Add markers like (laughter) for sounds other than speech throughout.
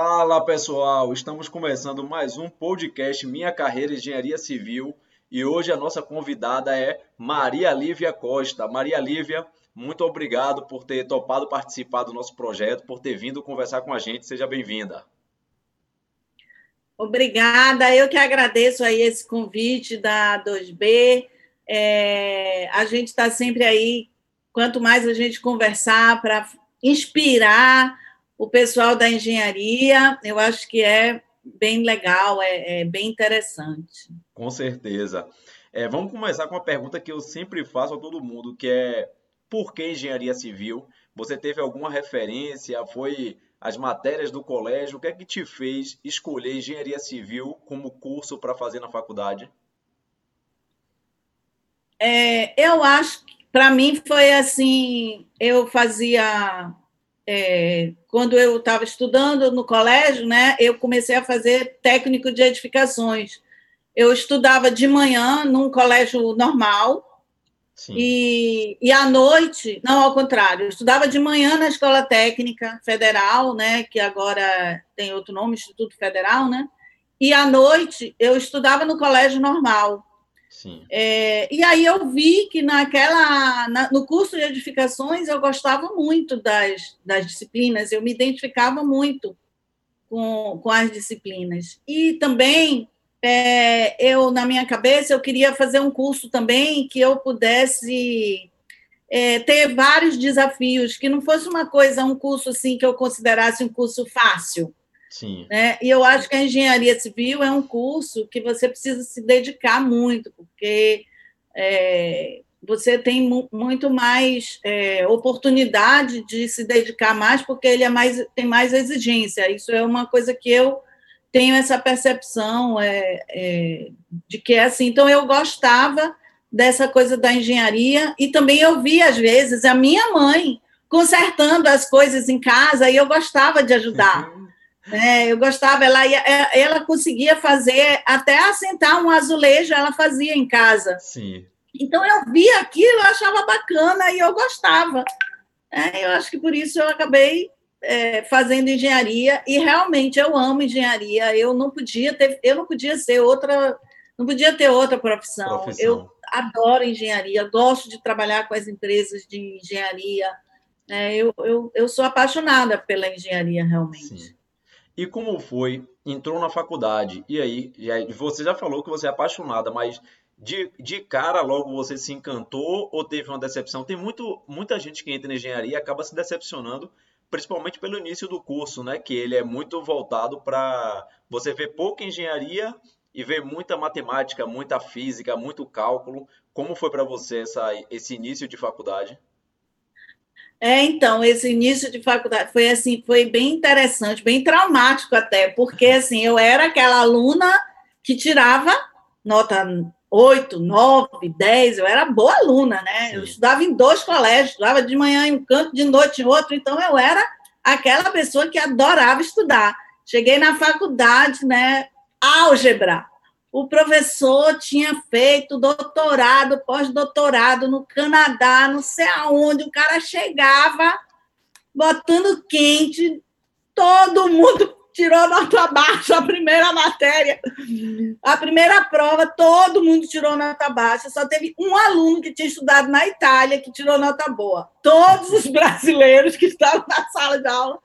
Fala pessoal, estamos começando mais um podcast Minha Carreira Engenharia Civil e hoje a nossa convidada é Maria Lívia Costa. Maria Lívia, muito obrigado por ter topado participar do nosso projeto, por ter vindo conversar com a gente. Seja bem-vinda. Obrigada, eu que agradeço aí esse convite da 2B. É, a gente está sempre aí, quanto mais a gente conversar para inspirar o pessoal da engenharia, eu acho que é bem legal, é, é bem interessante. Com certeza. É, vamos começar com uma pergunta que eu sempre faço a todo mundo, que é por que engenharia civil? Você teve alguma referência? Foi as matérias do colégio, o que é que te fez escolher engenharia civil como curso para fazer na faculdade? É, eu acho que para mim foi assim, eu fazia é, quando eu estava estudando no colégio, né, eu comecei a fazer técnico de edificações. Eu estudava de manhã num colégio normal, e, e à noite, não, ao contrário, eu estudava de manhã na Escola Técnica Federal, né, que agora tem outro nome, Instituto Federal, né? E à noite eu estudava no colégio normal. Sim. É, e aí eu vi que naquela, na, no curso de edificações eu gostava muito das, das disciplinas, eu me identificava muito com, com as disciplinas. E também é, eu, na minha cabeça, eu queria fazer um curso também que eu pudesse é, ter vários desafios, que não fosse uma coisa, um curso assim que eu considerasse um curso fácil. Sim. Né? E eu acho que a engenharia civil é um curso que você precisa se dedicar muito, porque é, você tem muito mais é, oportunidade de se dedicar mais, porque ele é mais, tem mais exigência. Isso é uma coisa que eu tenho essa percepção é, é, de que é assim. Então, eu gostava dessa coisa da engenharia e também eu via, às vezes, a minha mãe consertando as coisas em casa e eu gostava de ajudar. É, eu gostava, ela, ia, é, ela conseguia fazer, até assentar um azulejo, ela fazia em casa. Sim. Então, eu via aquilo, eu achava bacana e eu gostava. É, eu acho que por isso eu acabei é, fazendo engenharia e realmente eu amo engenharia. Eu não podia ter, eu não podia ser outra, não podia ter outra profissão. profissão. Eu adoro engenharia, gosto de trabalhar com as empresas de engenharia. É, eu, eu, eu sou apaixonada pela engenharia realmente. Sim. E como foi? Entrou na faculdade e aí, já, você já falou que você é apaixonada, mas de, de cara logo você se encantou ou teve uma decepção? Tem muito, muita gente que entra na engenharia e acaba se decepcionando principalmente pelo início do curso, né? Que ele é muito voltado para você ver pouca engenharia e ver muita matemática, muita física, muito cálculo. Como foi para você essa, esse início de faculdade? É, então, esse início de faculdade foi assim, foi bem interessante, bem traumático até, porque assim, eu era aquela aluna que tirava nota oito, nove, dez, eu era boa aluna, né? Eu estudava em dois colégios, estudava de manhã em um canto, de noite em outro, então eu era aquela pessoa que adorava estudar. Cheguei na faculdade, né? Álgebra. O professor tinha feito doutorado, pós-doutorado no Canadá, não sei aonde. O cara chegava botando quente, todo mundo (laughs) tirou nota baixa a primeira matéria. A primeira prova, todo mundo tirou nota baixa. Só teve um aluno que tinha estudado na Itália que tirou nota boa. Todos os (laughs) brasileiros que estavam na sala de aula,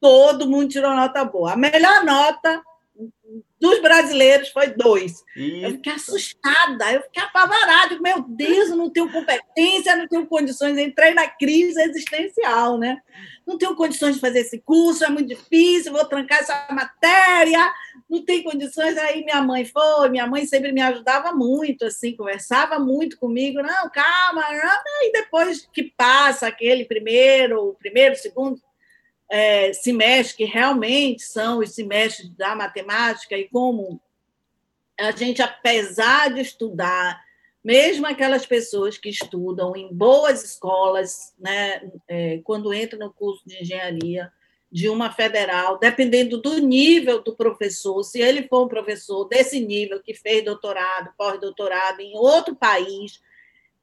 todo mundo tirou nota boa. A melhor nota dos brasileiros foi dois. Eu fiquei assustada, eu fiquei apavorada. Meu Deus, eu não tenho competência, não tenho condições. Entrei na crise existencial, né? Não tenho condições de fazer esse curso, é muito difícil, vou trancar essa matéria, não tenho condições. Aí minha mãe foi, minha mãe sempre me ajudava muito, assim, conversava muito comigo. Não, calma, não. e depois que passa aquele primeiro, primeiro, segundo, é, semestre, que realmente são os semestres da matemática, e como a gente, apesar de estudar, mesmo aquelas pessoas que estudam em boas escolas, né, é, quando entram no curso de engenharia de uma federal, dependendo do nível do professor, se ele for um professor desse nível, que fez doutorado, pós-doutorado em outro país,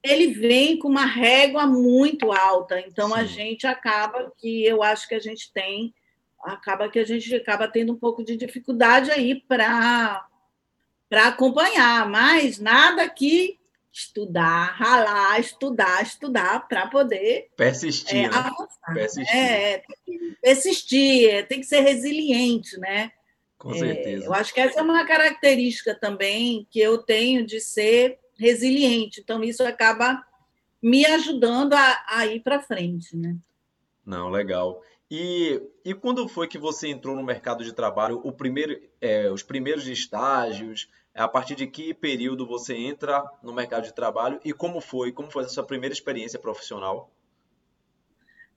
ele vem com uma régua muito alta. Então, a gente acaba que eu acho que a gente tem acaba que a gente acaba tendo um pouco de dificuldade aí para para acompanhar, mas nada que estudar, ralar, estudar, estudar para poder persistir, é, né? avançar. Persistir. É, tem que persistir, tem que ser resiliente, né? Com é, certeza. eu acho que essa é uma característica também que eu tenho de ser resiliente. Então, isso acaba me ajudando a, a ir para frente, né? Não, legal. E, e quando foi que você entrou no mercado de trabalho? O primeiro, é, os primeiros estágios, é a partir de que período você entra no mercado de trabalho e como foi? Como foi a sua primeira experiência profissional?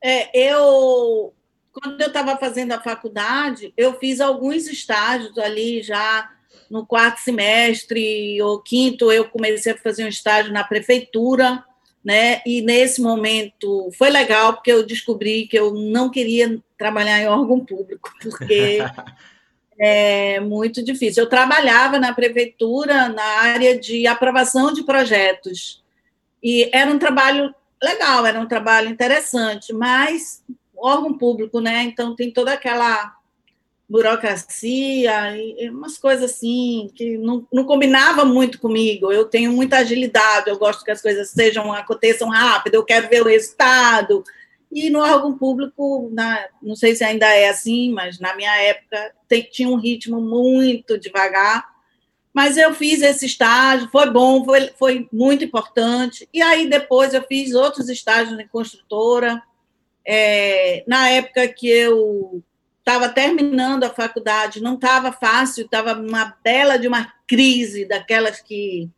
É, eu, quando eu estava fazendo a faculdade, eu fiz alguns estágios ali já no quarto semestre ou quinto, eu comecei a fazer um estágio na prefeitura, né? E nesse momento foi legal porque eu descobri que eu não queria trabalhar em órgão público, (laughs) porque (laughs) é muito difícil. Eu trabalhava na prefeitura na área de aprovação de projetos. E era um trabalho legal, era um trabalho interessante, mas órgão público, né? Então tem toda aquela burocracia umas coisas assim que não, não combinava muito comigo. Eu tenho muita agilidade, eu gosto que as coisas sejam aconteçam rápido, eu quero ver o resultado. E no órgão público, na, não sei se ainda é assim, mas na minha época tem, tinha um ritmo muito devagar. Mas eu fiz esse estágio, foi bom, foi, foi muito importante. E aí depois eu fiz outros estágios em construtora. É, na época que eu estava terminando a faculdade, não estava fácil, estava uma bela de uma crise daquelas que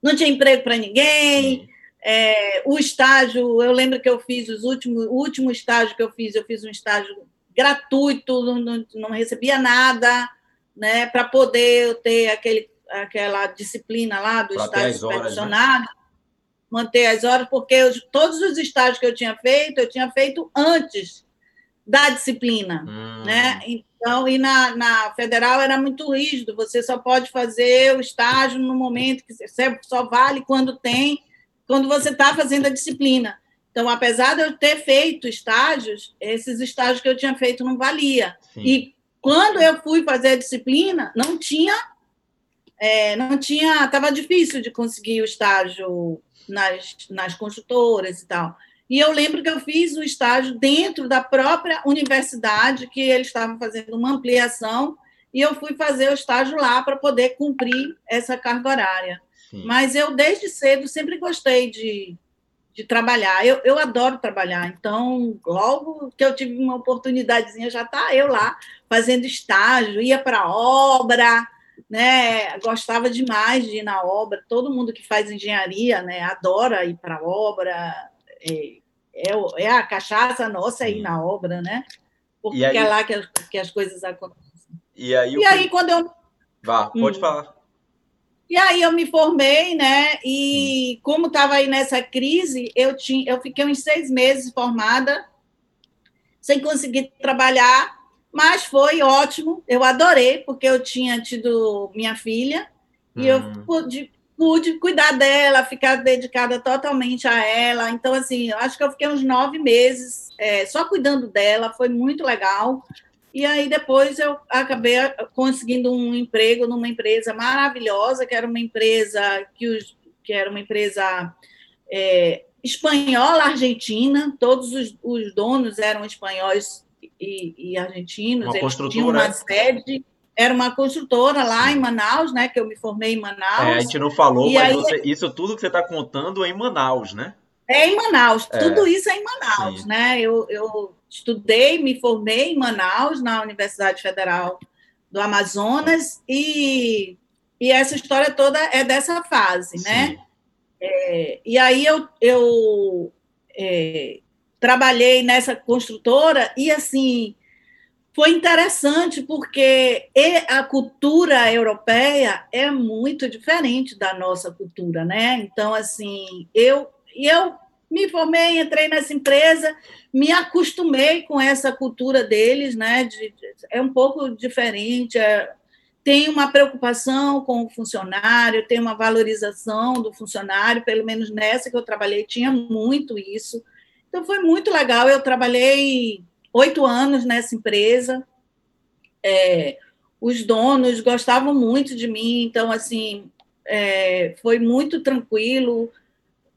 não tinha emprego para ninguém, é, o estágio, eu lembro que eu fiz os últimos, o último estágio que eu fiz, eu fiz um estágio gratuito, não, não, não recebia nada, né, para poder ter aquele, aquela disciplina lá do pra estágio supervisionado, né? manter as horas, porque eu, todos os estágios que eu tinha feito, eu tinha feito antes da disciplina, hum. né? Então, e na, na federal era muito rígido, você só pode fazer o estágio no momento que você só vale quando tem quando você está fazendo a disciplina. Então, apesar de eu ter feito estágios, esses estágios que eu tinha feito não valia. Sim. E quando eu fui fazer a disciplina, não tinha, é, não tinha, estava difícil de conseguir o estágio nas, nas construtoras e tal. E eu lembro que eu fiz o estágio dentro da própria universidade, que eles estavam fazendo uma ampliação, e eu fui fazer o estágio lá para poder cumprir essa carga horária. Mas eu, desde cedo, sempre gostei de, de trabalhar. Eu, eu adoro trabalhar. Então, logo que eu tive uma oportunidadezinha, já tá eu lá fazendo estágio, ia para obra, né? Gostava demais de ir na obra. Todo mundo que faz engenharia, né, adora ir para obra. É, é, é, a cachaça nossa ir na obra, né? Porque aí, é lá que, que as coisas acontecem. E aí, e aí quando eu. Vá, pode hum. falar. E aí eu me formei, né? E como estava aí nessa crise, eu tinha, eu fiquei uns seis meses formada, sem conseguir trabalhar, mas foi ótimo. Eu adorei, porque eu tinha tido minha filha e eu hum. pude, pude cuidar dela, ficar dedicada totalmente a ela. Então, assim, eu acho que eu fiquei uns nove meses é, só cuidando dela, foi muito legal. E aí depois eu acabei conseguindo um emprego numa empresa maravilhosa, que era uma empresa que, os, que era uma empresa é, espanhola argentina, todos os, os, donos eram espanhóis e, e argentinos, uma eles tinham uma é? sede, era uma construtora lá em Manaus, né? Que eu me formei em Manaus. É, a gente não falou, e mas aí, você, isso tudo que você está contando é em Manaus, né? É em Manaus, é. tudo isso é em Manaus, Sim. né? Eu, eu estudei, me formei em Manaus, na Universidade Federal do Amazonas, e, e essa história toda é dessa fase, né? Sim. né? É, e aí eu, eu é, trabalhei nessa construtora e, assim, foi interessante porque a cultura europeia é muito diferente da nossa cultura, né? Então, assim, eu eu me formei, entrei nessa empresa, me acostumei com essa cultura deles, né? De, é um pouco diferente. É, tem uma preocupação com o funcionário, tem uma valorização do funcionário, pelo menos nessa que eu trabalhei, tinha muito isso. Então, foi muito legal. Eu trabalhei oito anos nessa empresa. É, os donos gostavam muito de mim, então, assim, é, foi muito tranquilo.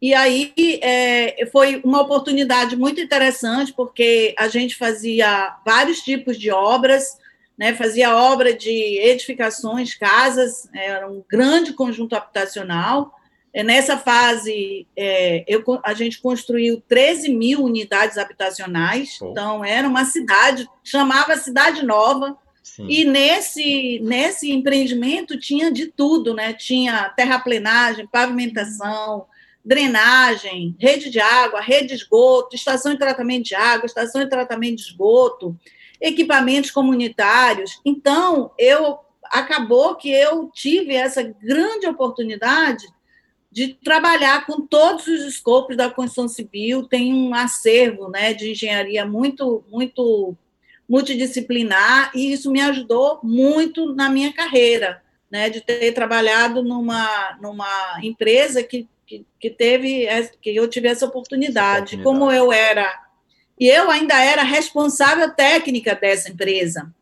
E aí é, foi uma oportunidade muito interessante, porque a gente fazia vários tipos de obras, né, fazia obra de edificações, casas, era um grande conjunto habitacional. É, nessa fase, é, eu, a gente construiu 13 mil unidades habitacionais, então era uma cidade, chamava Cidade Nova, Sim. E nesse, nesse empreendimento tinha de tudo, né? Tinha terraplenagem, pavimentação, drenagem, rede de água, rede de esgoto, estação de tratamento de água, estação de tratamento de esgoto, equipamentos comunitários. Então, eu acabou que eu tive essa grande oportunidade de trabalhar com todos os escopos da construção civil, tem um acervo, né, de engenharia muito muito multidisciplinar, e isso me ajudou muito na minha carreira, né, de ter trabalhado numa, numa empresa que, que, que teve, que eu tive essa oportunidade. oportunidade. Como eu era, e eu ainda era responsável técnica dessa empresa.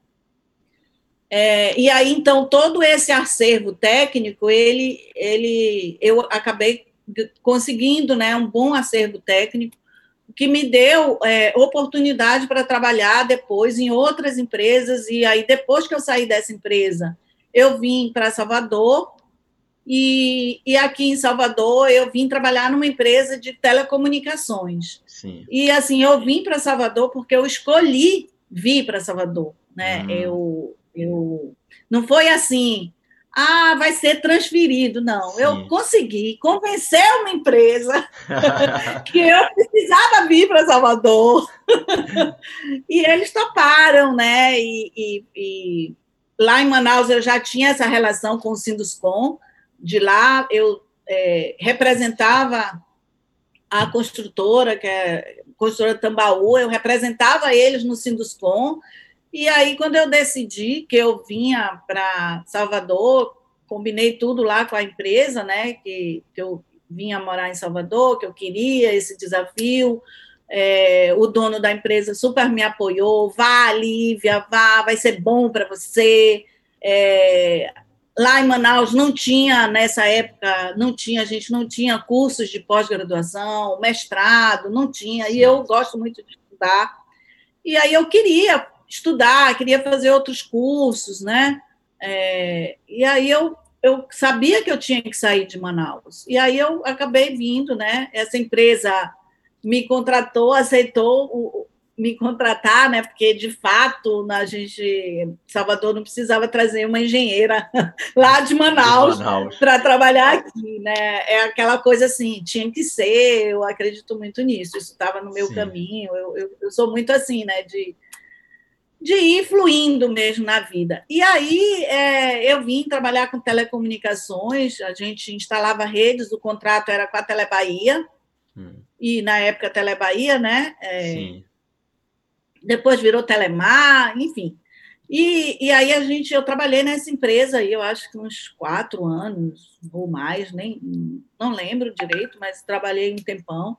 É, e aí, então, todo esse acervo técnico, ele, ele, eu acabei conseguindo né, um bom acervo técnico, que me deu é, oportunidade para trabalhar depois em outras empresas. E aí, depois que eu saí dessa empresa, eu vim para Salvador. E, e aqui em Salvador, eu vim trabalhar numa empresa de telecomunicações. Sim. E assim, eu vim para Salvador porque eu escolhi vir para Salvador. Né? Hum. Eu, eu não foi assim, ah, vai ser transferido. Não, Sim. eu consegui convencer uma empresa (laughs) que eu precisava vir para Salvador. e eles toparam, né? E, e, e, lá em Manaus eu já tinha essa relação com o Sinduscom. De lá eu é, representava a construtora, que é a construtora Tambaú, eu representava eles no Sinduscom e aí, quando eu decidi que eu vinha para Salvador, combinei tudo lá com a empresa, né? Que, que eu vinha morar em Salvador, que eu queria esse desafio. É, o dono da empresa super me apoiou. Vá, Lívia, vá, vai ser bom para você. É, lá em Manaus não tinha, nessa época, não tinha, a gente não tinha cursos de pós-graduação, mestrado, não tinha, e eu gosto muito de estudar. E aí eu queria estudar, queria fazer outros cursos, né? É, e aí eu, eu sabia que eu tinha que sair de Manaus. E aí eu acabei vindo, né? Essa empresa me contratou, aceitou o, me contratar, né? Porque de fato a gente Salvador não precisava trazer uma engenheira (laughs) lá de Manaus, Manaus. para trabalhar aqui, né? É aquela coisa assim, tinha que ser. Eu acredito muito nisso. Isso estava no meu Sim. caminho. Eu, eu, eu, sou muito assim, né? De de ir fluindo mesmo na vida. E aí é, eu vim trabalhar com telecomunicações, a gente instalava redes, o contrato era com a Telebahia, hum. e na época Telebahia, né? É, Sim. Depois virou Telemar, enfim. E, e aí a gente, eu trabalhei nessa empresa aí, eu acho que uns quatro anos ou mais, nem não lembro direito, mas trabalhei um tempão.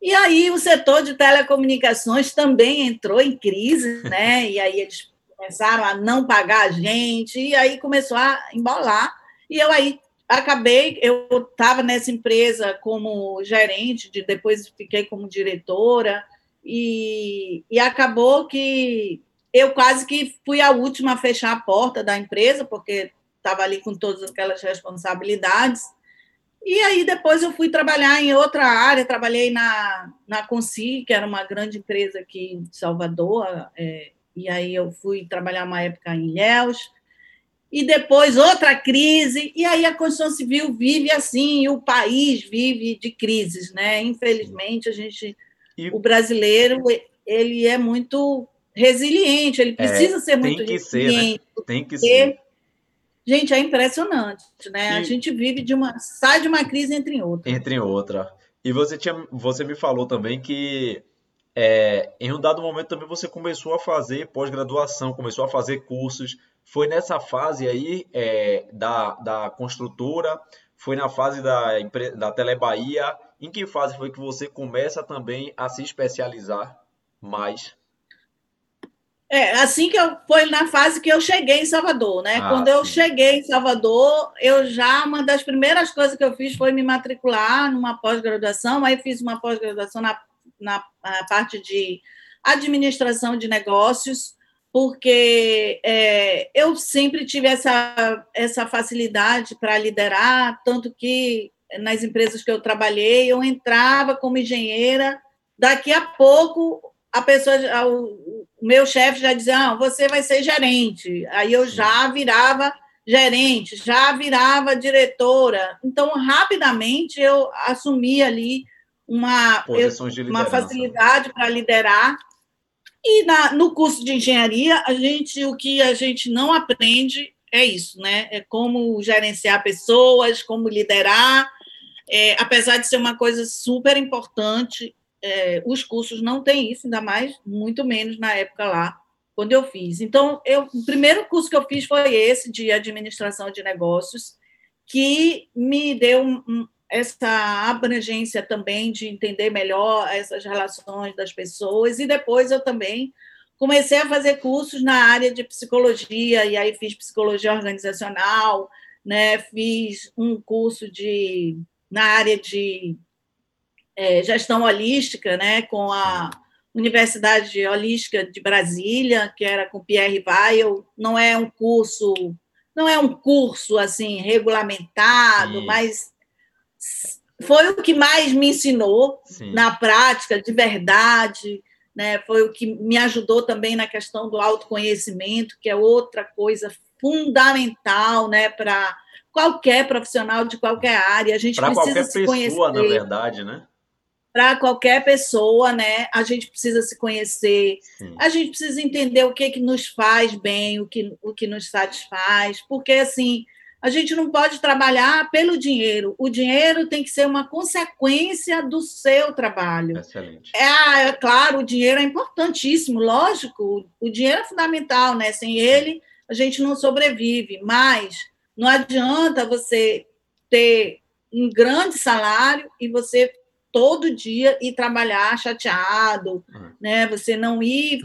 E aí o setor de telecomunicações também entrou em crise, né? E aí eles começaram a não pagar a gente, e aí começou a embolar. E eu aí acabei, eu estava nessa empresa como gerente, de, depois fiquei como diretora, e, e acabou que eu quase que fui a última a fechar a porta da empresa, porque estava ali com todas aquelas responsabilidades. E aí depois eu fui trabalhar em outra área, trabalhei na, na Consi, que era uma grande empresa aqui em Salvador, é, e aí eu fui trabalhar uma época em Ilhéus, e depois outra crise, e aí a construção civil vive assim, e o país vive de crises, né? Infelizmente, a gente, e... o brasileiro, ele é muito resiliente, ele precisa é, ser muito resiliente. Ser, né? Tem que ser. Gente, é impressionante, né? E... A gente vive de uma. sai de uma crise entre outra. Entre outra. E você, tinha, você me falou também que é, em um dado momento também você começou a fazer pós-graduação, começou a fazer cursos. Foi nessa fase aí é, da, da construtora, foi na fase da, da Telebahia. Em que fase foi que você começa também a se especializar mais? É, assim que eu foi na fase que eu cheguei em Salvador, né? Ah, Quando eu sim. cheguei em Salvador, eu já uma das primeiras coisas que eu fiz foi me matricular numa pós-graduação. Aí fiz uma pós-graduação na, na, na, parte de administração de negócios, porque é, eu sempre tive essa, essa facilidade para liderar, tanto que nas empresas que eu trabalhei, eu entrava como engenheira, daqui a pouco a pessoa, o meu chefe já dizia, ah, você vai ser gerente. Aí eu já virava gerente, já virava diretora. Então, rapidamente eu assumi ali uma, eu, uma facilidade para liderar. E na, no curso de engenharia, a gente, o que a gente não aprende é isso, né? É como gerenciar pessoas, como liderar. É, apesar de ser uma coisa super importante, é, os cursos não têm isso, ainda mais, muito menos na época lá, quando eu fiz. Então, eu, o primeiro curso que eu fiz foi esse, de administração de negócios, que me deu um, essa abrangência também de entender melhor essas relações das pessoas, e depois eu também comecei a fazer cursos na área de psicologia, e aí fiz psicologia organizacional, né, fiz um curso de na área de é, gestão holística, né, com a Universidade Holística de Brasília, que era com Pierre Weil. Não é um curso, não é um curso assim regulamentado, Sim. mas foi o que mais me ensinou Sim. na prática, de verdade. Né, foi o que me ajudou também na questão do autoconhecimento, que é outra coisa fundamental né, para qualquer profissional de qualquer área. A gente pra precisa se conhecer. Qualquer pessoa, na verdade, né? Para qualquer pessoa, né? A gente precisa se conhecer, Sim. a gente precisa entender o que que nos faz bem, o que, o que nos satisfaz, porque assim a gente não pode trabalhar pelo dinheiro. O dinheiro tem que ser uma consequência do seu trabalho. Excelente. É, é claro, o dinheiro é importantíssimo, lógico. O dinheiro é fundamental, né? Sem ele a gente não sobrevive. Mas não adianta você ter um grande salário e você todo dia ir trabalhar chateado, uhum. né? Você não ir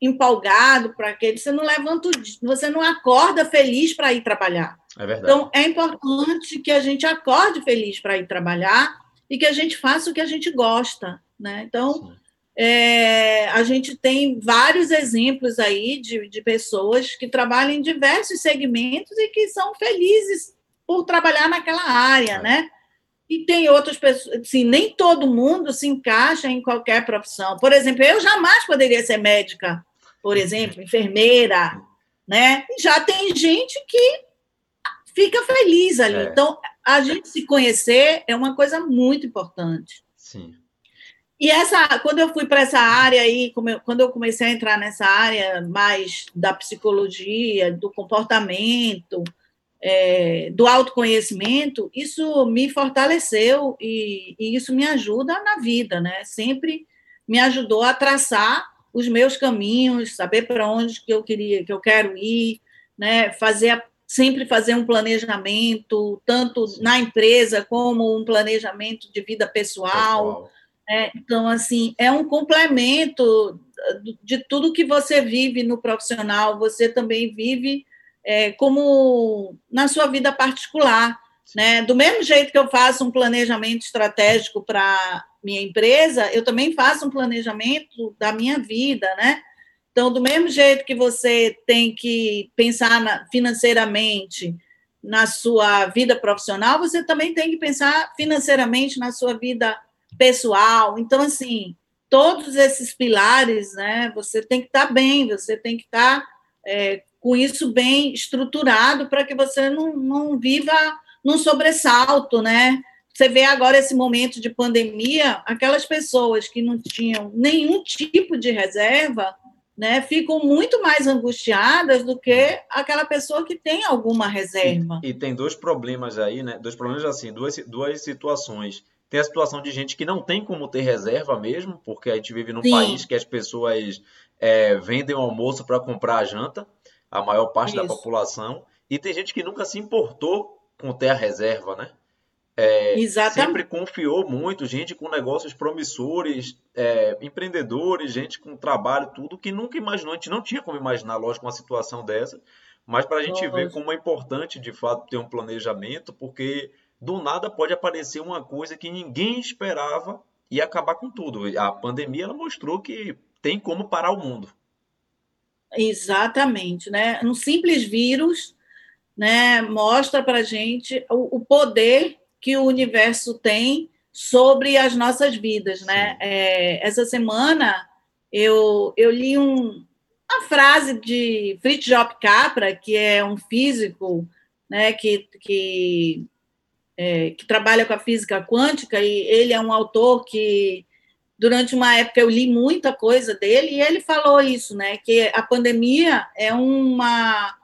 empolgado para aquele, você não levanta, você não acorda feliz para ir trabalhar. É verdade. Então é importante que a gente acorde feliz para ir trabalhar e que a gente faça o que a gente gosta, né? Então é, a gente tem vários exemplos aí de, de pessoas que trabalham em diversos segmentos e que são felizes por trabalhar naquela área, é. né? E tem outras pessoas, assim, nem todo mundo se encaixa em qualquer profissão. Por exemplo, eu jamais poderia ser médica, por exemplo, enfermeira, né? E já tem gente que fica feliz ali. É. Então, a gente se conhecer é uma coisa muito importante. Sim. E essa, quando eu fui para essa área aí, quando eu comecei a entrar nessa área mais da psicologia, do comportamento, é, do autoconhecimento, isso me fortaleceu e, e, isso me ajuda na vida, né? Sempre me ajudou a traçar os meus caminhos, saber para onde que eu queria, que eu quero ir, né? Fazer sempre fazer um planejamento, tanto na empresa como um planejamento de vida pessoal. pessoal. Né? Então, assim, é um complemento de tudo que você vive no profissional, você também vive é, como na sua vida particular. Né? Do mesmo jeito que eu faço um planejamento estratégico para minha empresa, eu também faço um planejamento da minha vida, né? Então, do mesmo jeito que você tem que pensar na, financeiramente na sua vida profissional, você também tem que pensar financeiramente na sua vida pessoal. Então, assim, todos esses pilares, né? Você tem que estar bem, você tem que estar é, com isso bem estruturado para que você não, não viva num sobressalto, né? Você vê agora esse momento de pandemia, aquelas pessoas que não tinham nenhum tipo de reserva, né, ficam muito mais angustiadas do que aquela pessoa que tem alguma reserva. E, e tem dois problemas aí, né? Dois problemas assim, duas, duas situações. Tem a situação de gente que não tem como ter reserva mesmo, porque a gente vive num Sim. país que as pessoas é, vendem o almoço para comprar a janta a maior parte Isso. da população, e tem gente que nunca se importou com ter a reserva, né? é, sempre confiou muito, gente com negócios promissores, é, empreendedores, gente com trabalho, tudo que nunca imaginou. A gente não tinha como imaginar, lógico, uma situação dessa, mas para a gente Nossa. ver como é importante, de fato, ter um planejamento, porque do nada pode aparecer uma coisa que ninguém esperava e acabar com tudo. A pandemia ela mostrou que tem como parar o mundo. Exatamente, né? Um simples vírus, né, mostra para gente o, o poder que o universo tem sobre as nossas vidas, né? É, essa semana eu, eu li um, uma frase de Fritjof Capra, que é um físico, né, que, que, é, que trabalha com a física quântica, e ele é um autor que durante uma época eu li muita coisa dele e ele falou isso, né, que a pandemia é uma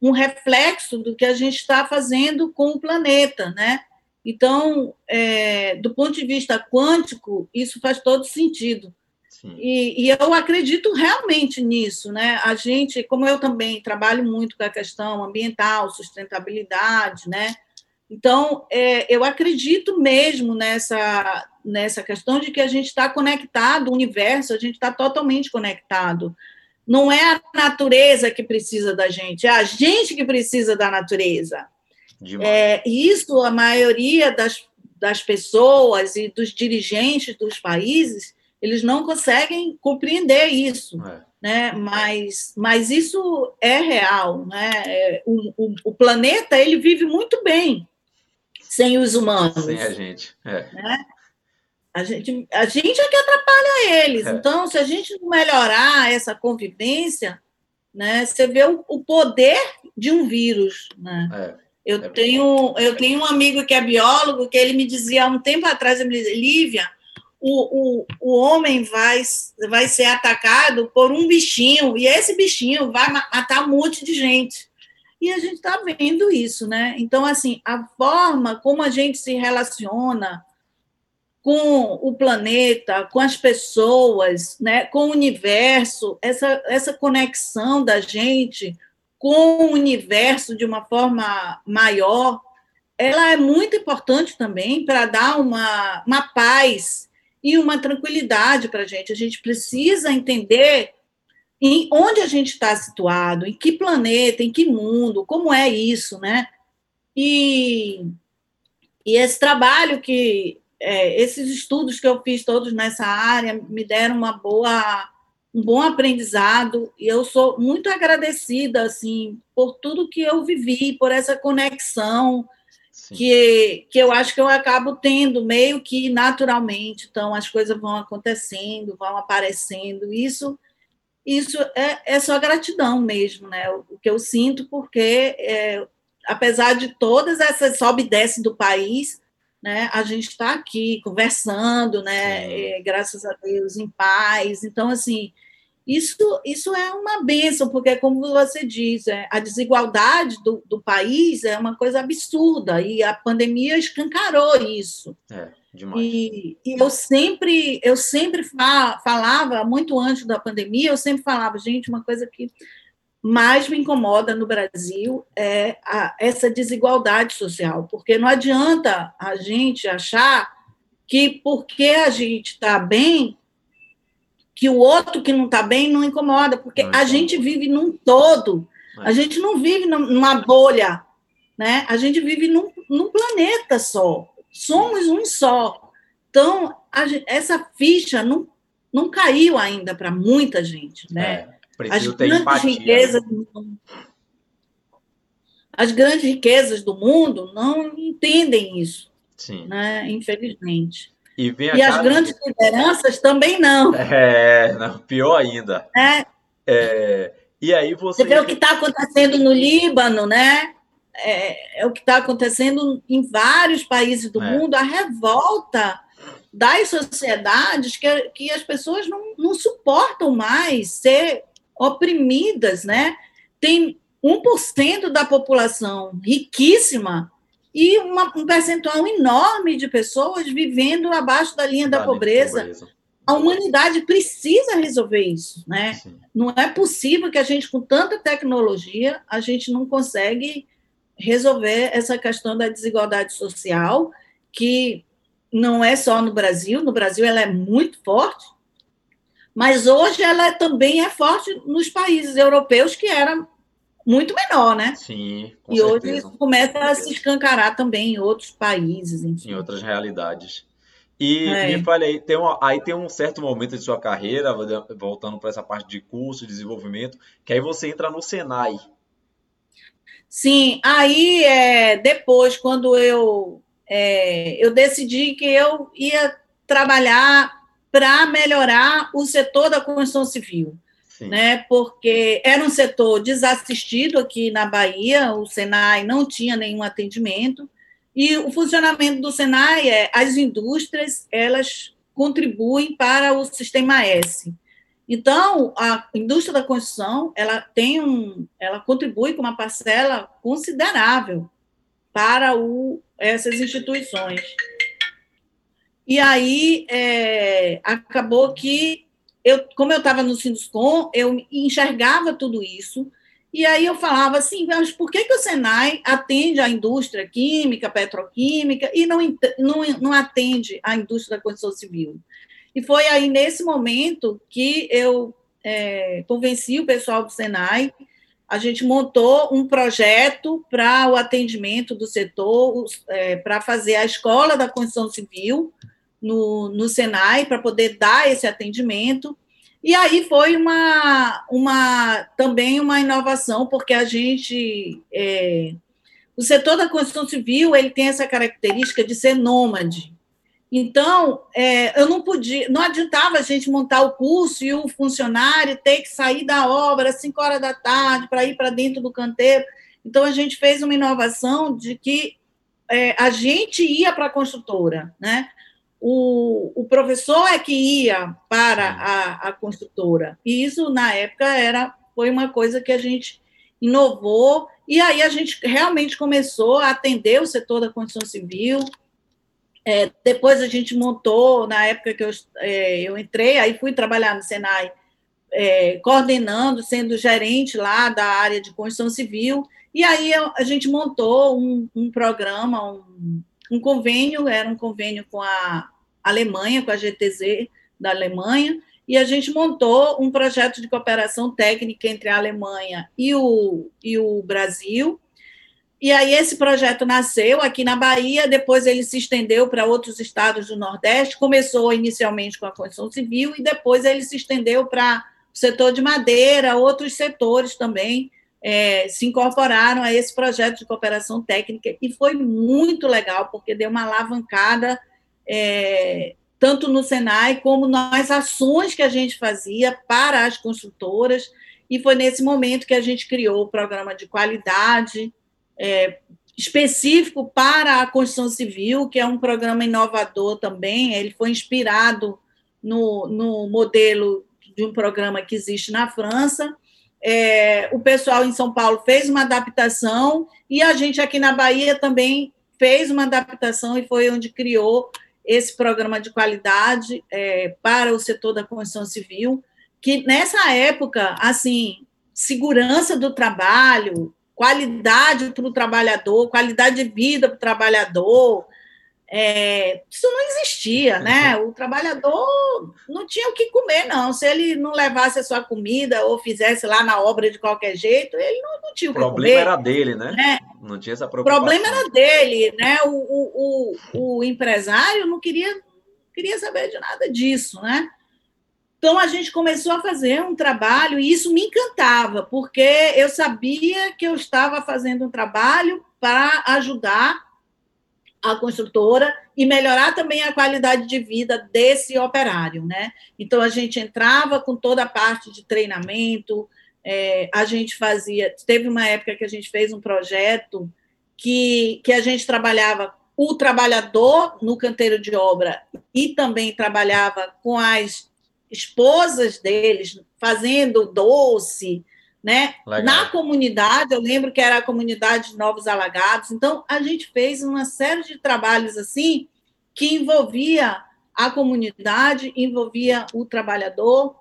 um reflexo do que a gente está fazendo com o planeta, né? Então, é, do ponto de vista quântico, isso faz todo sentido. E, e, eu acredito realmente nisso, né? A gente, como eu também trabalho muito com a questão ambiental, sustentabilidade, né? Então, é, eu acredito mesmo nessa, nessa questão de que a gente está conectado, o universo, a gente está totalmente conectado. Não é a natureza que precisa da gente, é a gente que precisa da natureza. É, isso a maioria das, das pessoas e dos dirigentes dos países, eles não conseguem compreender isso. É. Né? Mas, mas isso é real. Né? É, o, o, o, planeta ele vive muito bem sem os humanos. Sem a gente. É. Né? A gente, a gente é que atrapalha eles. É. Então, se a gente não melhorar essa convivência, né, você vê o, o poder de um vírus. Né? É. Eu, é tenho, eu tenho um amigo que é biólogo que ele me dizia há um tempo atrás, ele me dizia, Lívia, o, o, o homem vai, vai ser atacado por um bichinho, e esse bichinho vai matar um monte de gente. E a gente está vendo isso, né? Então, assim, a forma como a gente se relaciona com o planeta, com as pessoas, né, com o universo, essa, essa conexão da gente com o universo de uma forma maior, ela é muito importante também para dar uma, uma paz e uma tranquilidade para a gente. A gente precisa entender em onde a gente está situado, em que planeta, em que mundo, como é isso, né? E, e esse trabalho que, é, esses estudos que eu fiz todos nessa área me deram uma boa um bom aprendizado e eu sou muito agradecida assim por tudo que eu vivi, por essa conexão que, que eu acho que eu acabo tendo meio que naturalmente. Então as coisas vão acontecendo, vão aparecendo. Isso isso é, é só gratidão mesmo, né? O, o que eu sinto porque é, apesar de todas essas sobe e desce do país, né? A gente está aqui conversando, né? É, graças a Deus, em paz. Então, assim, isso, isso é uma benção, porque, como você diz, é, a desigualdade do, do país é uma coisa absurda, e a pandemia escancarou isso. É, demais. E, e eu sempre, eu sempre falava, muito antes da pandemia, eu sempre falava, gente, uma coisa que mais me incomoda no Brasil é a, essa desigualdade social, porque não adianta a gente achar que porque a gente está bem, que o outro que não está bem não incomoda, porque não, a gente vive num todo, a gente não vive numa bolha, né? A gente vive num, num planeta só, somos um só. Então, a, essa ficha não, não caiu ainda para muita gente, né? É. Preciso as grandes empatia, riquezas as grandes riquezas do mundo não entendem isso, Sim. né? Infelizmente. E, e as grandes de... lideranças também não. É, não, pior ainda. É. é. E aí você. Você vê o que está acontecendo no Líbano, né? É, é o que está acontecendo em vários países do é. mundo, a revolta das sociedades que, que as pessoas não, não suportam mais ser oprimidas, né? Tem 1% da população riquíssima e uma, um percentual enorme de pessoas vivendo abaixo da linha da, da pobreza. pobreza. A humanidade precisa resolver isso, né? Sim. Não é possível que a gente, com tanta tecnologia, a gente não consegue resolver essa questão da desigualdade social que não é só no Brasil, no Brasil ela é muito forte, mas hoje ela também é forte nos países europeus que era muito menor, né? Sim, com e certeza. hoje isso começa a se escancarar também em outros países, enfim. em outras realidades. E é. me fale aí, tem uma, aí tem um certo momento de sua carreira, voltando para essa parte de curso, desenvolvimento, que aí você entra no Senai. Sim, aí é, depois, quando eu, é, eu decidi que eu ia trabalhar para melhorar o setor da construção civil. Né, porque era um setor desassistido aqui na Bahia, o Senai não tinha nenhum atendimento, e o funcionamento do Senai é as indústrias, elas contribuem para o sistema S. Então, a indústria da construção, ela tem um, ela contribui com uma parcela considerável para o, essas instituições. E aí é, acabou que eu, como eu estava no Sinduscom, eu enxergava tudo isso e aí eu falava assim, mas por que, que o Senai atende a indústria química, petroquímica, e não, não, não atende a indústria da construção civil? E foi aí, nesse momento, que eu é, convenci o pessoal do Senai, a gente montou um projeto para o atendimento do setor, é, para fazer a escola da construção civil no, no Senai, para poder dar esse atendimento, e aí foi uma, uma também uma inovação, porque a gente. É, o setor da construção civil ele tem essa característica de ser nômade. Então, é, eu não podia, não adiantava a gente montar o curso e o funcionário ter que sair da obra às 5 horas da tarde para ir para dentro do canteiro. Então, a gente fez uma inovação de que é, a gente ia para a construtora, né? O, o professor é que ia para a, a construtora. E isso, na época, era, foi uma coisa que a gente inovou, e aí a gente realmente começou a atender o setor da construção civil. É, depois a gente montou, na época que eu, é, eu entrei, aí fui trabalhar no Senai, é, coordenando, sendo gerente lá da área de construção civil, e aí a gente montou um, um programa, um, um convênio, era um convênio com a Alemanha, com a GTZ da Alemanha, e a gente montou um projeto de cooperação técnica entre a Alemanha e o, e o Brasil. E aí esse projeto nasceu aqui na Bahia, depois ele se estendeu para outros estados do Nordeste, começou inicialmente com a construção civil e depois ele se estendeu para o setor de madeira, outros setores também é, se incorporaram a esse projeto de cooperação técnica e foi muito legal, porque deu uma alavancada é, tanto no Senai como nas ações que a gente fazia para as construtoras, e foi nesse momento que a gente criou o programa de qualidade é, específico para a construção civil, que é um programa inovador também, ele foi inspirado no, no modelo de um programa que existe na França, é, o pessoal em São Paulo fez uma adaptação e a gente aqui na Bahia também fez uma adaptação e foi onde criou esse programa de qualidade é, para o setor da construção civil, que nessa época, assim, segurança do trabalho, qualidade para o trabalhador, qualidade de vida para o trabalhador, é, isso não existia, né? Uhum. O trabalhador não tinha o que comer, não. Se ele não levasse a sua comida ou fizesse lá na obra de qualquer jeito, ele não, não tinha o que comer. O problema era dele, né? né? Não tinha essa preocupação. O problema era dele, né? O, o, o, o empresário não queria, queria saber de nada disso, né? Então a gente começou a fazer um trabalho e isso me encantava, porque eu sabia que eu estava fazendo um trabalho para ajudar a construtora e melhorar também a qualidade de vida desse operário, né? Então a gente entrava com toda a parte de treinamento, é, a gente fazia, teve uma época que a gente fez um projeto que, que a gente trabalhava o trabalhador no canteiro de obra e também trabalhava com as esposas deles fazendo doce, né? Na comunidade, eu lembro que era a comunidade de Novos Alagados, então a gente fez uma série de trabalhos assim que envolvia a comunidade, envolvia o trabalhador,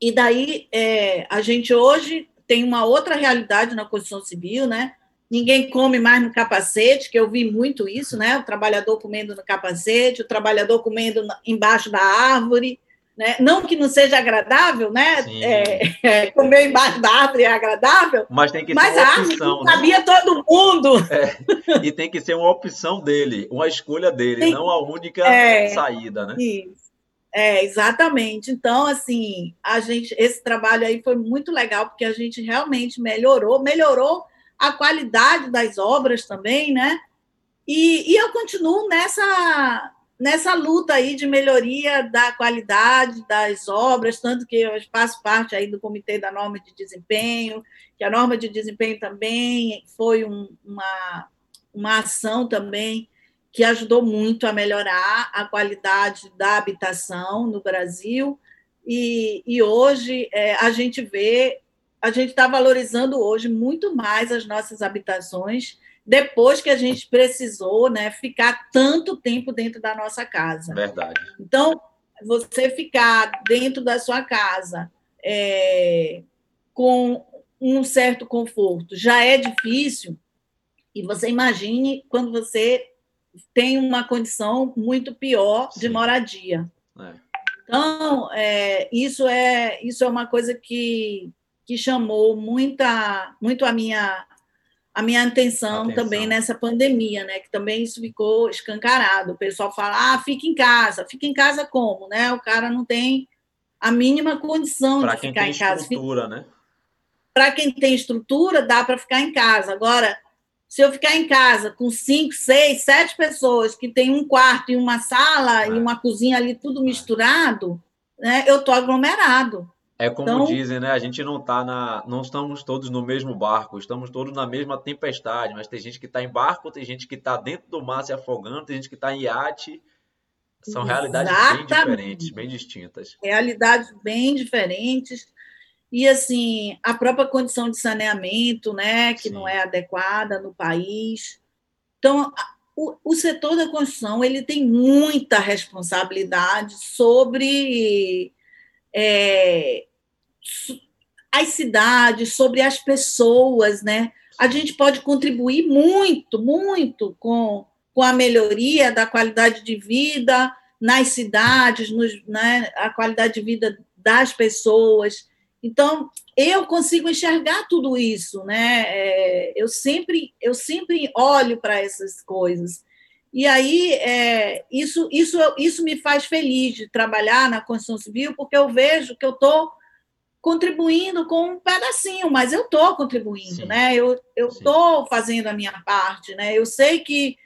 e daí é, a gente hoje tem uma outra realidade na construção civil, né? ninguém come mais no capacete, que eu vi muito isso, né? O trabalhador comendo no capacete, o trabalhador comendo embaixo da árvore. Né? Não que não seja agradável, né? É, é, comer embaixo da árvore é agradável, mas tem que mas ser uma opção, né? sabia todo mundo. É, e tem que ser uma opção dele, uma escolha dele, tem, não a única é, saída, né? Isso. É, exatamente. Então, assim, a gente, esse trabalho aí foi muito legal, porque a gente realmente melhorou, melhorou a qualidade das obras também, né? E, e eu continuo nessa, nessa luta aí de melhoria da qualidade das obras, tanto que eu faço parte aí do Comitê da Norma de Desempenho, que a norma de desempenho também foi um, uma, uma ação também que ajudou muito a melhorar a qualidade da habitação no Brasil, e, e hoje é, a gente vê, a gente está valorizando hoje muito mais as nossas habitações, depois que a gente precisou né, ficar tanto tempo dentro da nossa casa. Verdade. Então, você ficar dentro da sua casa é, com um certo conforto já é difícil, e você imagine quando você tem uma condição muito pior Sim. de moradia. É. Então, é, isso, é, isso é uma coisa que, que chamou muita, muito a minha a minha atenção, atenção, também nessa pandemia, né? Que também isso ficou escancarado. O pessoal fala, ah, fica em casa. Fica em casa como, né? O cara não tem a mínima condição pra de ficar em casa. Estrutura, né? Para quem tem estrutura, dá para ficar em casa. Agora, se eu ficar em casa com cinco, seis, sete pessoas que tem um quarto e uma sala e uma cozinha ali tudo misturado, né? Eu tô aglomerado. É como então, dizem, né? A gente não tá na. Não estamos todos no mesmo barco, estamos todos na mesma tempestade, mas tem gente que está em barco, tem gente que está dentro do mar se afogando, tem gente que está em iate. São realidades bem diferentes, bem distintas. Realidades bem diferentes. E assim, a própria condição de saneamento, né, que Sim. não é adequada no país. Então, o, o setor da construção ele tem muita responsabilidade sobre é, as cidades, sobre as pessoas, né? A gente pode contribuir muito, muito com, com a melhoria da qualidade de vida nas cidades, nos, né, a qualidade de vida das pessoas. Então, eu consigo enxergar tudo isso, né? É, eu sempre eu sempre olho para essas coisas. E aí, é, isso, isso, isso me faz feliz de trabalhar na construção civil, porque eu vejo que eu estou contribuindo com um pedacinho, mas eu estou contribuindo, Sim. né? Eu estou fazendo a minha parte, né? Eu sei que,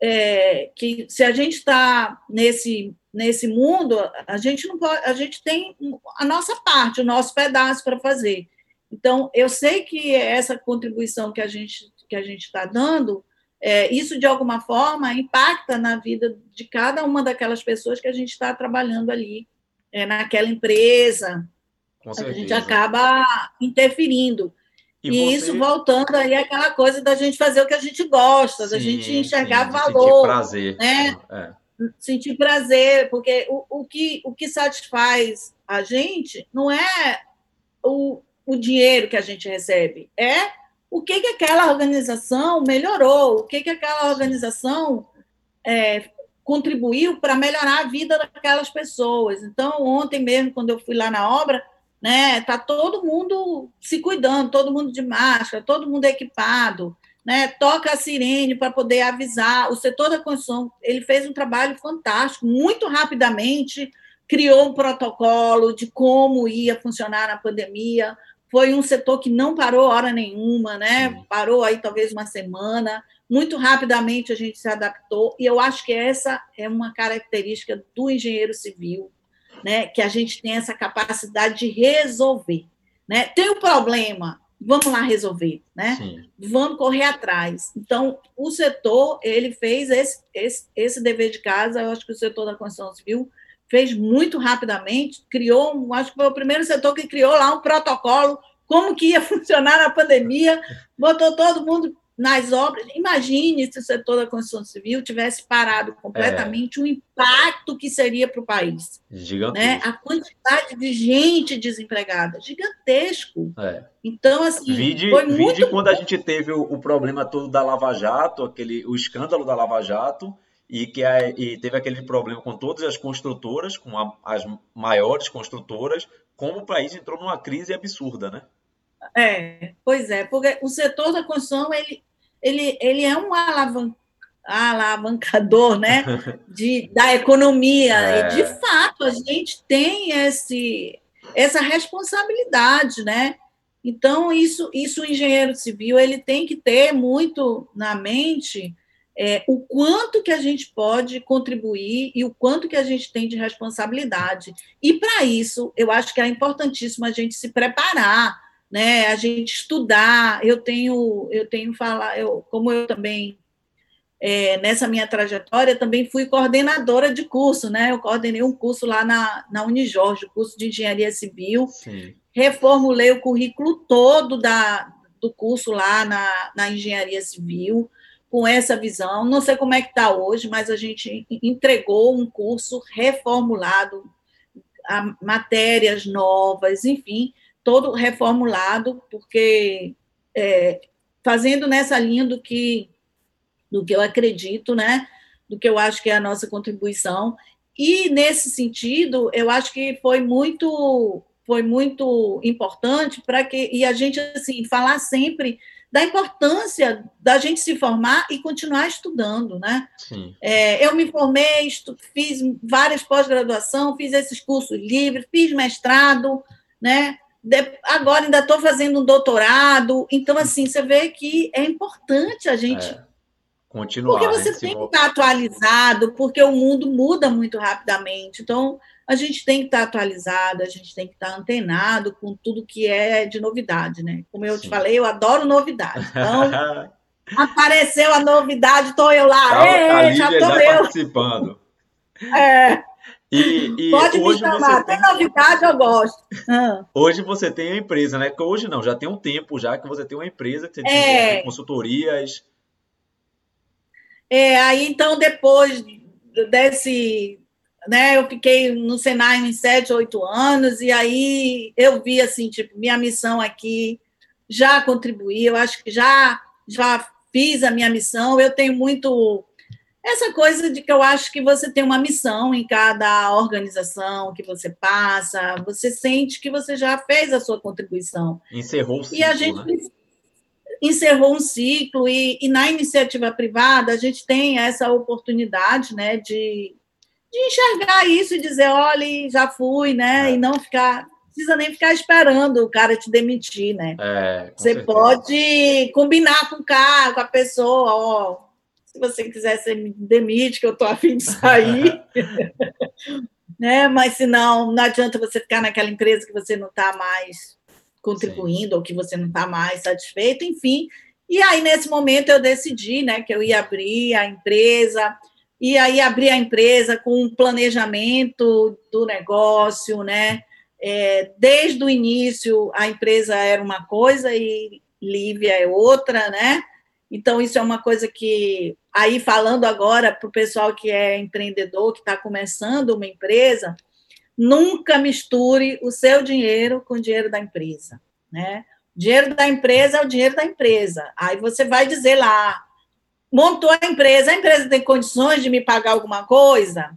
é, que se a gente está nesse, nesse mundo, a gente não pode, a gente tem a nossa parte, o nosso pedaço para fazer. Então, eu sei que essa contribuição que a gente que a gente está dando, é, isso de alguma forma impacta na vida de cada uma daquelas pessoas que a gente está trabalhando ali é, naquela empresa, a gente acaba interferindo. E, e você... isso voltando aí aquela coisa da gente fazer o que a gente gosta, sim, da gente enxergar sim, valor. Sentir prazer. Né? É. Sentir prazer, porque o, o, que, o que satisfaz a gente não é o, o dinheiro que a gente recebe, é o que, que aquela organização melhorou, o que, que aquela organização é, contribuiu para melhorar a vida daquelas pessoas. Então, ontem mesmo, quando eu fui lá na obra, né? Tá todo mundo se cuidando, todo mundo de máscara, todo mundo equipado, né? Toca a sirene para poder avisar. O setor da construção, ele fez um trabalho fantástico, muito rapidamente criou um protocolo de como ia funcionar na pandemia. Foi um setor que não parou hora nenhuma, né? Parou aí talvez uma semana. Muito rapidamente a gente se adaptou e eu acho que essa é uma característica do engenheiro civil né, que a gente tem essa capacidade de resolver. Né? Tem um problema, vamos lá resolver, né? Sim. Vamos correr atrás. Então, o setor, ele fez esse, esse, esse dever de casa, eu acho que o setor da construção civil fez muito rapidamente, criou, acho que foi o primeiro setor que criou lá um protocolo, como que ia (laughs) funcionar na pandemia, botou todo mundo nas obras. Imagine se o setor da construção civil tivesse parado completamente, é. o impacto que seria para o país. Gigantesco. Né? A quantidade de gente desempregada, gigantesco. É. Então, assim, vide, foi vide muito... quando a gente teve o, o, problema todo da Lava Jato, aquele, o escândalo da Lava Jato, e que a, e teve aquele problema com todas as construtoras, com a, as maiores construtoras, como o país entrou numa crise absurda, né? É, pois é, porque o setor da construção ele, ele, ele é um alavan, alavancador né, (laughs) de, da economia. É. E, de fato, a gente tem esse, essa responsabilidade, né? Então, isso, isso o engenheiro civil ele tem que ter muito na mente é, o quanto que a gente pode contribuir e o quanto que a gente tem de responsabilidade. E, para isso, eu acho que é importantíssimo a gente se preparar, né? A gente estudar. Eu tenho, eu tenho falar, eu, como eu também é, nessa minha trajetória também fui coordenadora de curso, né? Eu coordenei um curso lá na, na Unijorge, curso de engenharia civil. Sim. Reformulei o currículo todo da, do curso lá na, na engenharia civil com essa visão. Não sei como é que está hoje, mas a gente entregou um curso reformulado, matérias novas, enfim, todo reformulado, porque é, fazendo nessa linha do que, do que eu acredito, né? do que eu acho que é a nossa contribuição. E, nesse sentido, eu acho que foi muito foi muito importante para que e a gente assim falar sempre da importância da gente se formar e continuar estudando, né? É, eu me formei, fiz várias pós-graduação, fiz esses cursos livres, fiz mestrado, né? De, agora ainda estou fazendo um doutorado. Então, assim, você vê que é importante a gente. É. Continuar. Porque você né? tem que estar atualizado, porque o mundo muda muito rapidamente. Então, a gente tem que estar atualizado, a gente tem que estar antenado com tudo que é de novidade, né? Como eu Sim. te falei, eu adoro novidade. Então, (laughs) apareceu a novidade, estou eu lá. Tá, Ei, já estou eu. participando. É. E, e Pode me chamar, tem... tem novidade, eu gosto. Ah. (laughs) Hoje você tem uma empresa, né? Que hoje não, já tem um tempo já que você tem uma empresa que você é. consultorias. É, aí então depois desse, né, eu fiquei no Senai uns sete, oito anos, e aí eu vi assim, tipo, minha missão aqui já contribuí, eu acho que já, já fiz a minha missão, eu tenho muito essa coisa de que eu acho que você tem uma missão em cada organização que você passa, você sente que você já fez a sua contribuição. Encerrou o ciclo, E a gente né? encerrou um ciclo, e, e, na iniciativa privada a gente tem essa oportunidade né, de, de enxergar isso e dizer, olha, já fui, né? É. E não ficar precisa nem ficar esperando o cara te demitir, né? É, você certeza. pode combinar com o cara, com a pessoa, ó, se você quiser, você me demite, que eu estou afim de sair. (laughs) né? Mas se não, não adianta você ficar naquela empresa que você não está mais contribuindo Sim. ou que você não está mais satisfeito, enfim. E aí, nesse momento, eu decidi né, que eu ia abrir a empresa, e aí abrir a empresa com um planejamento do negócio, né? É, desde o início, a empresa era uma coisa e Lívia é outra, né? Então, isso é uma coisa que, aí falando agora para o pessoal que é empreendedor, que está começando uma empresa, nunca misture o seu dinheiro com o dinheiro da empresa. Né? O dinheiro da empresa é o dinheiro da empresa. Aí você vai dizer lá, montou a empresa, a empresa tem condições de me pagar alguma coisa?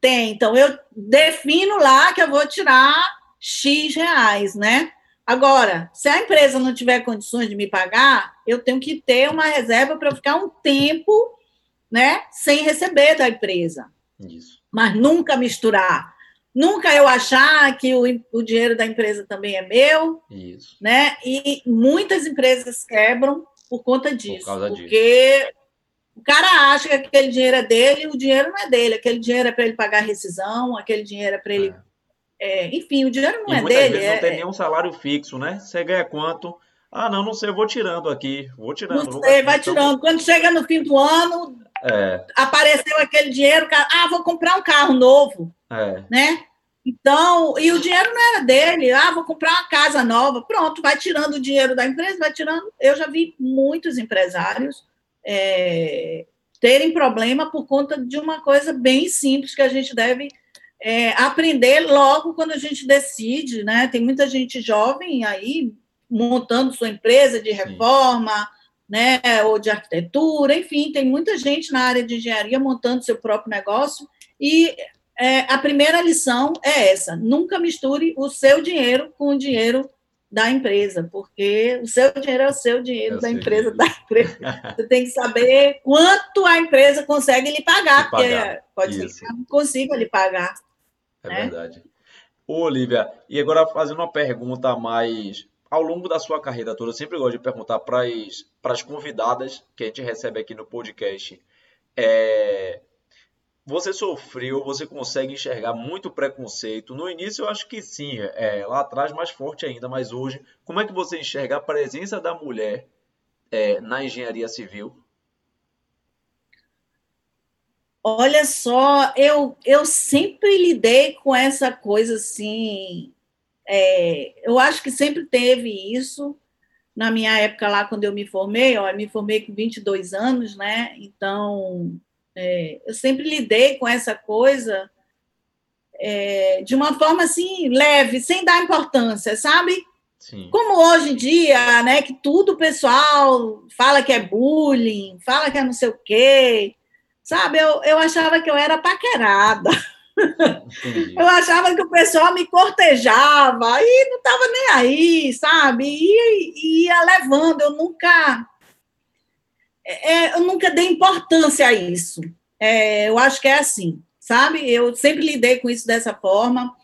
Tem. Então, eu defino lá que eu vou tirar X reais, né? Agora, se a empresa não tiver condições de me pagar, eu tenho que ter uma reserva para ficar um tempo, né, sem receber da empresa. Isso. Mas nunca misturar. Nunca eu achar que o, o dinheiro da empresa também é meu. Isso. Né? E muitas empresas quebram por conta disso. Por porque disso. o cara acha que aquele dinheiro é dele e o dinheiro não é dele. Aquele dinheiro é para ele pagar rescisão, aquele dinheiro é para ele é é, enfim, o dinheiro não e é muitas dele. Vezes é, não tem nenhum salário fixo, né? Você ganha quanto? Ah, não, não sei, eu vou tirando aqui. Vou tirando. Não sei, vai então... tirando. Quando chega no fim do ano, é. apareceu aquele dinheiro, ah, vou comprar um carro novo. É. Né? Então, e o dinheiro não era dele. Ah, vou comprar uma casa nova. Pronto, vai tirando o dinheiro da empresa, vai tirando. Eu já vi muitos empresários é, terem problema por conta de uma coisa bem simples que a gente deve é, aprender logo quando a gente decide, né? Tem muita gente jovem aí montando sua empresa de reforma, né? Ou de arquitetura, enfim, tem muita gente na área de engenharia montando seu próprio negócio e é, a primeira lição é essa: nunca misture o seu dinheiro com o dinheiro da empresa, porque o seu dinheiro é o seu dinheiro, Eu da empresa da empresa. Você tem que saber quanto a empresa consegue lhe pagar, porque pode Isso. ser que não consiga lhe pagar. É né? verdade. Ô, Olivia, e agora fazendo uma pergunta mais. Ao longo da sua carreira toda, eu sempre gosto de perguntar para as convidadas que a gente recebe aqui no podcast. É, você sofreu, você consegue enxergar muito preconceito. No início eu acho que sim, é, lá atrás mais forte ainda, mas hoje, como é que você enxerga a presença da mulher é, na engenharia civil? Olha só, eu, eu sempre lidei com essa coisa assim. É, eu acho que sempre teve isso. Na minha época lá, quando eu me formei, ó, eu me formei com 22 anos, né? Então, é, eu sempre lidei com essa coisa é, de uma forma assim leve, sem dar importância, sabe? Sim. Como hoje em dia, né, que tudo o pessoal fala que é bullying, fala que é não sei o quê, sabe? Eu, eu achava que eu era paquerada. (laughs) Eu achava que o pessoal me cortejava e não estava nem aí, sabe? E ia levando, eu nunca é, eu nunca dei importância a isso. É, eu acho que é assim, sabe? Eu sempre lidei com isso dessa forma.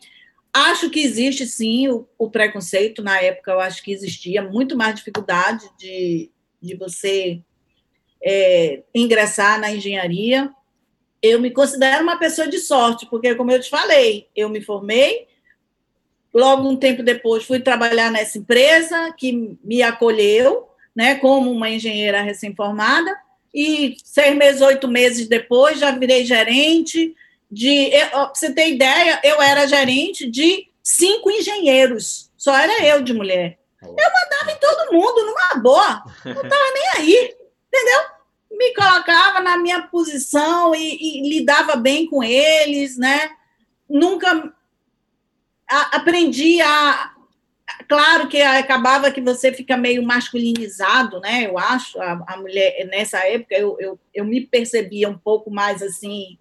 Acho que existe sim o, o preconceito. Na época, eu acho que existia muito mais dificuldade de, de você é, ingressar na engenharia. Eu me considero uma pessoa de sorte, porque, como eu te falei, eu me formei, logo um tempo depois fui trabalhar nessa empresa que me acolheu, né, como uma engenheira recém-formada, e seis meses, oito meses depois já virei gerente de. Para você ter ideia, eu era gerente de cinco engenheiros, só era eu de mulher. Eu mandava em todo mundo, numa boa, não estava nem aí, entendeu? Me colocava na minha posição e, e lidava bem com eles, né? Nunca a, aprendi a, Claro que acabava que você fica meio masculinizado, né? Eu acho, a, a mulher, nessa época, eu, eu, eu, me percebia um pouco mais assim,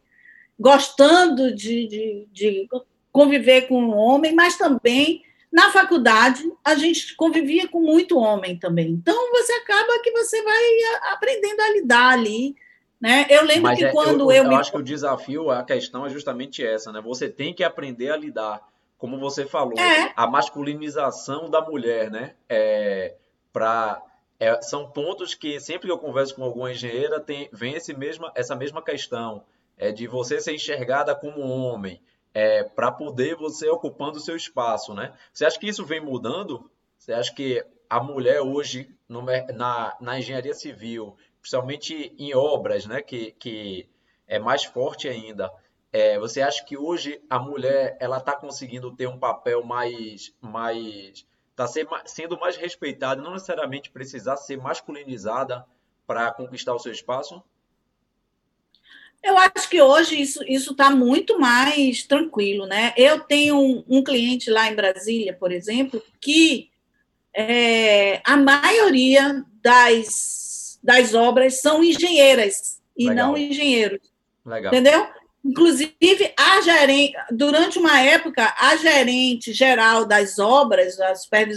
gostando de, de, de conviver com um homem, mas também na faculdade a gente convivia com muito homem também. Então você acaba que você vai aprendendo a lidar ali. Né? Eu lembro Mas que é, quando eu, eu, eu me... acho que o desafio, a questão é justamente essa, né? Você tem que aprender a lidar como você falou, é. a masculinização da mulher, né? É, pra, é, são pontos que sempre que eu converso com alguma engenheira tem, vem esse mesma, essa mesma questão é, de você ser enxergada como homem, é, para poder você ocupando o seu espaço, né? Você acha que isso vem mudando? Você acha que a mulher hoje no, na, na engenharia civil, principalmente em obras, né, que, que é mais forte ainda, é, você acha que hoje a mulher ela está conseguindo ter um papel mais, mais está sendo mais respeitada, não necessariamente precisar ser masculinizada para conquistar o seu espaço? Eu acho que hoje isso está muito mais tranquilo, né? Eu tenho um, um, cliente lá em Brasília, por exemplo, que é, a maioria das, das obras são engenheiras e Legal. não engenheiros. Legal. Entendeu? Inclusive, a gerente, durante uma época, a gerente geral das obras, a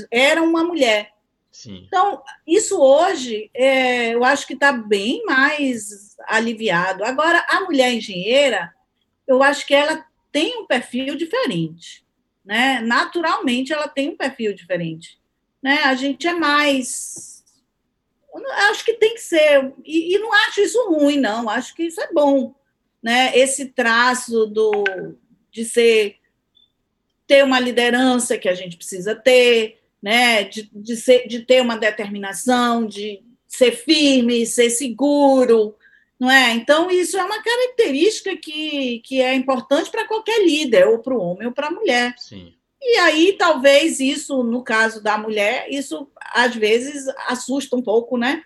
era uma mulher. Sim. Então, isso hoje, é, eu acho que está bem mais aliviado. Agora, a mulher engenheira, eu acho que ela tem um perfil diferente. Né? Naturalmente, ela tem um perfil diferente. Né? A gente é mais. Acho que tem que ser. E, e não acho isso ruim, não. Acho que isso é bom né, esse traço do, de ser ter uma liderança que a gente precisa ter, né, de, de, ser, de ter uma determinação, de ser firme, ser seguro, Não é? Então, isso é uma característica que, que é importante para qualquer líder, ou para o homem ou para a mulher. Sim. E aí, talvez isso, no caso da mulher, isso às vezes assusta um pouco, né?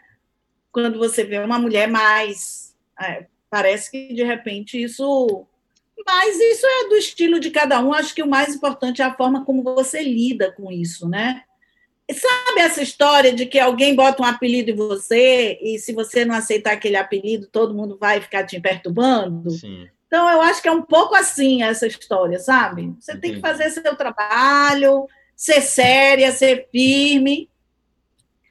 Quando você vê uma mulher mais. É, parece que de repente isso. Mas isso é do estilo de cada um. Acho que o mais importante é a forma como você lida com isso, né? Sabe essa história de que alguém bota um apelido em você e se você não aceitar aquele apelido, todo mundo vai ficar te perturbando? Sim. Então, eu acho que é um pouco assim essa história, sabe? Você Entendi. tem que fazer seu trabalho, ser séria, ser firme.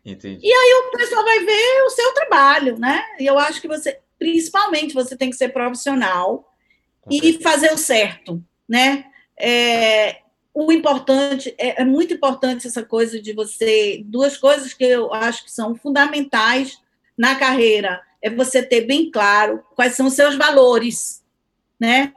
Entendi. E aí o pessoal vai ver o seu trabalho, né? E eu acho que você, principalmente, você tem que ser profissional Com e certeza. fazer o certo, né? É, o importante, é, é, muito importante essa coisa de você. Duas coisas que eu acho que são fundamentais na carreira é você ter bem claro quais são os seus valores, né?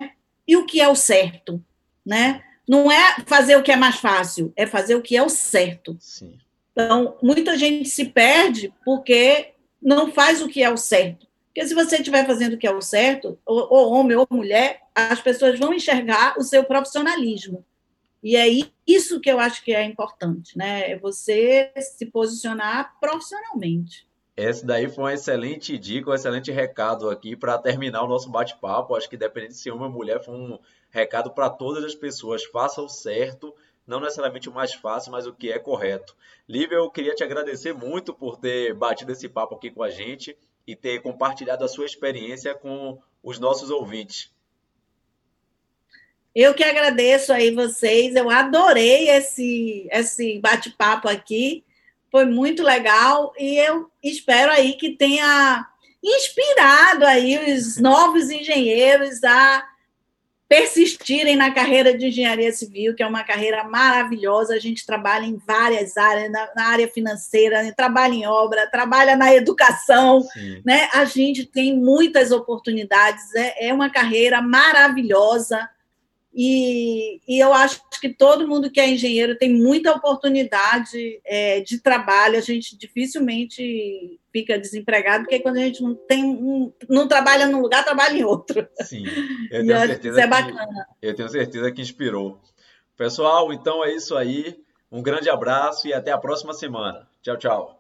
E o que é o certo, né? Não é fazer o que é mais fácil, é fazer o que é o certo. Sim. Então, muita gente se perde porque não faz o que é o certo. Porque se você estiver fazendo o que é o certo, ou, ou homem ou mulher, as pessoas vão enxergar o seu profissionalismo. E é isso que eu acho que é importante, né? É você se posicionar profissionalmente. Essa daí foi uma excelente dica, um excelente recado aqui para terminar o nosso bate-papo. Acho que dependendo de ser homem ou mulher, foi um recado para todas as pessoas. Faça o certo, não necessariamente o mais fácil, mas o que é correto. Lívia, eu queria te agradecer muito por ter batido esse papo aqui com a gente e ter compartilhado a sua experiência com os nossos ouvintes. Eu que agradeço aí vocês, eu adorei esse, esse bate-papo aqui, foi muito legal e eu espero aí que tenha inspirado aí os novos engenheiros a persistirem na carreira de engenharia civil, que é uma carreira maravilhosa. A gente trabalha em várias áreas, na, na área financeira, né? trabalha em obra, trabalha na educação, né? A gente tem muitas oportunidades, é, é uma carreira maravilhosa. E, e, eu acho que todo mundo que é engenheiro tem muita oportunidade é, de trabalho. A gente dificilmente fica desempregado, porque quando a gente não tem um, não trabalha num lugar, trabalha em outro. Sim, (laughs) eu tenho certeza isso é bacana. Que, eu tenho certeza que inspirou. Pessoal, então é isso aí. Um grande abraço e até a próxima semana. Tchau, tchau.